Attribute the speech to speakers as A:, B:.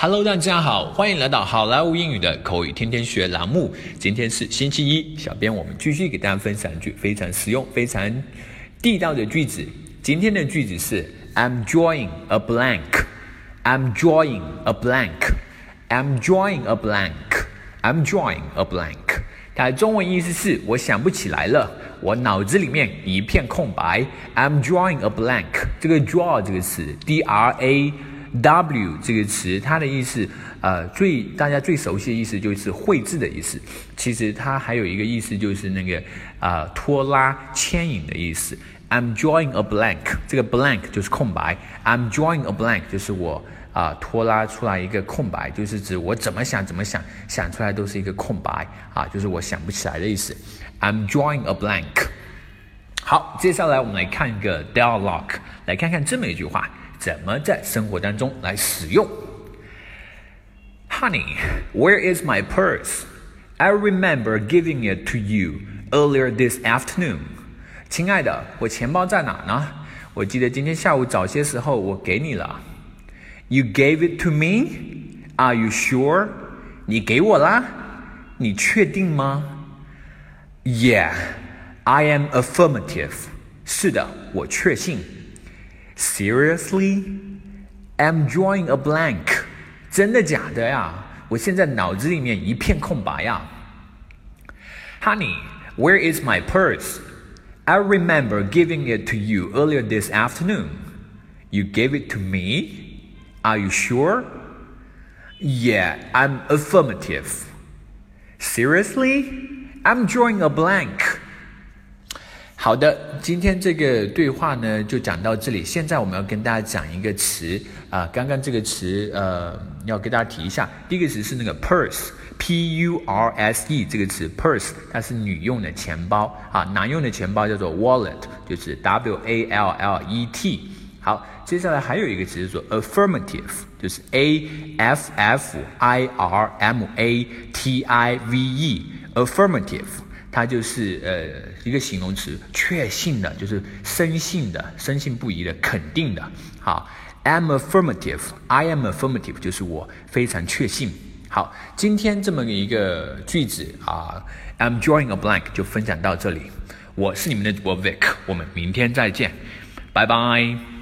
A: Hello，大家好，欢迎来到好莱坞英语的口语天天学栏目。今天是星期一，小编我们继续给大家分享一句非常实用、非常地道的句子。今天的句子是 I'm drawing a blank. I'm drawing a blank. I'm drawing a blank. I'm drawing a blank. 它的中文意思是我想不起来了，我脑子里面一片空白。I'm drawing a blank. 这个 draw 这个词，D-R-A。W 这个词，它的意思，呃，最大家最熟悉的意思就是绘制的意思。其实它还有一个意思，就是那个啊拖拉牵引的意思。I'm drawing a blank，这个 blank 就是空白。I'm drawing a blank 就是我啊拖拉出来一个空白，就是指我怎么想怎么想，想出来都是一个空白啊，就是我想不起来的意思。I'm drawing a blank。好，接下来我们来看一个 dialogue，来看看这么一句话。怎么在生活当中来使用？Honey, where is my purse? I remember giving it to you earlier this afternoon. 亲爱的，我钱包在哪呢？我记得今天下午早些时候我给你了。You gave it to me? Are you sure? 你给我啦？你确定吗？Yeah, I am affirmative. 是的，我确信。 Seriously, I'm drawing a blank. 真的假的呀？我现在脑子里面一片空白呀。Honey, where is my purse? I remember giving it to you earlier this afternoon. You gave it to me? Are you sure? Yeah, I'm affirmative. Seriously? I'm drawing a blank. 好的，今天这个对话呢就讲到这里。现在我们要跟大家讲一个词啊，刚刚这个词呃要给大家提一下。第一个词是那个 purse，p u r s e 这个词 purse 它是女用的钱包啊，男用的钱包叫做 wallet，就是 w a l l e t。好，接下来还有一个词是说 affirmative，就是 a f f i r m a t i v e，affirmative。它就是呃一个形容词，确信的，就是深信的，深信不疑的，肯定的。好，I'm affirmative，I am affirmative，就是我非常确信。好，今天这么一个句子啊，I'm drawing a blank 就分享到这里。我是你们的主播 Vic，我们明天再见，拜拜。